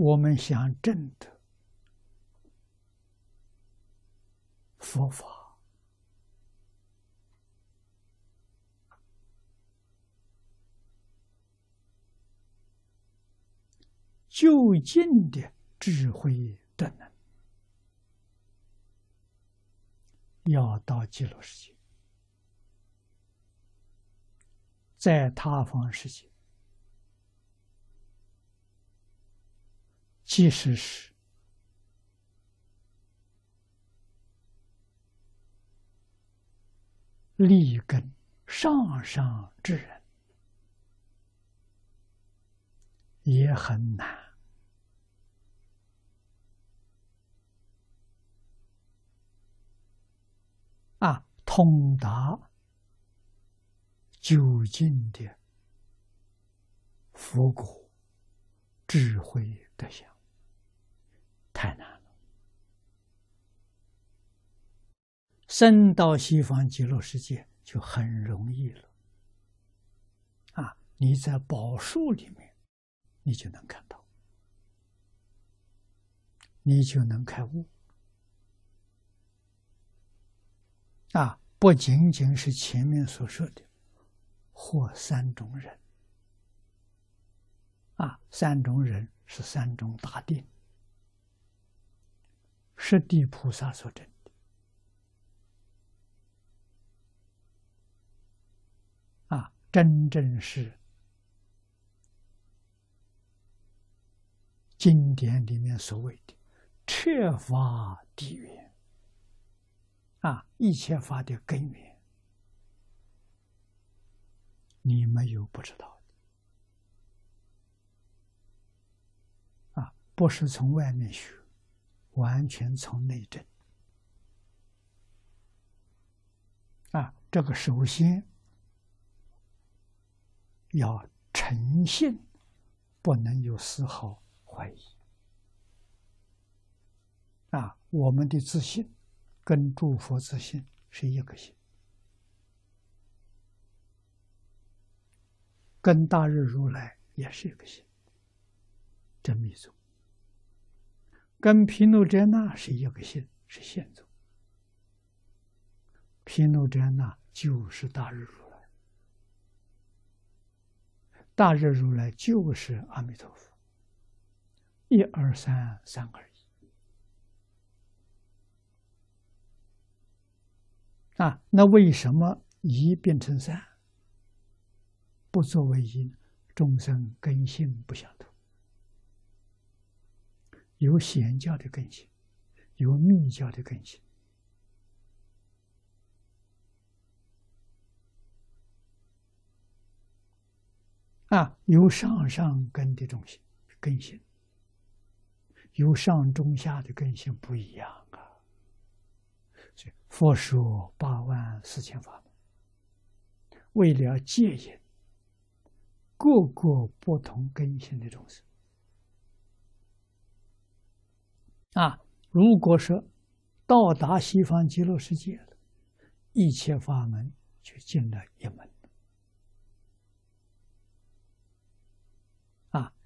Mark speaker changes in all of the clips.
Speaker 1: 我们想证得佛法，究竟的智慧德能，要到极乐世界，在他方世界。即使是立根上上之人，也很难啊！通达究竟的佛果智慧德相。太难了，生到西方极乐世界就很容易了。啊，你在宝树里面，你就能看到，你就能开悟。啊，不仅仅是前面所说的，或三种人。啊，三种人是三种大定。是地菩萨所证真正是经典里面所谓的“彻法地源”啊，一切法的根源，你没有不知道的啊，不是从外面学。完全从内证啊！这个首先要诚信，不能有丝毫怀疑啊！我们的自信跟诸佛自信是一个心，跟大日如来也是一个心，真密宗。跟毗卢遮那是一个姓，是现宗。毗卢遮那就是大日如大日如来就是阿弥陀佛。一二三，三二一。啊，那为什么一变成三？不作为一，众生根性不相同。有显教的根性，有密教的根性，啊，有上上根的东西根性，有上中下的根性不一样啊。所以佛说八万四千法门，为了戒引各个不同根性的众生。啊，如果说到达西方极乐世界了，一切法门就进了一门，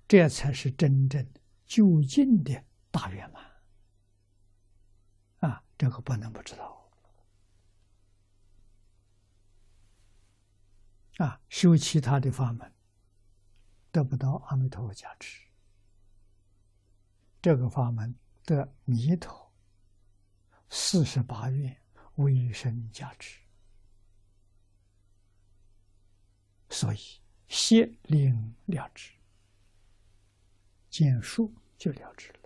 Speaker 1: 这才是真正究竟的大圆满。啊，这个不能不知道。啊，修其他的法门得不到阿弥陀佛加持，这个法门。的弥陀四十八愿为生加持，所以歇令了之，见数就了之了。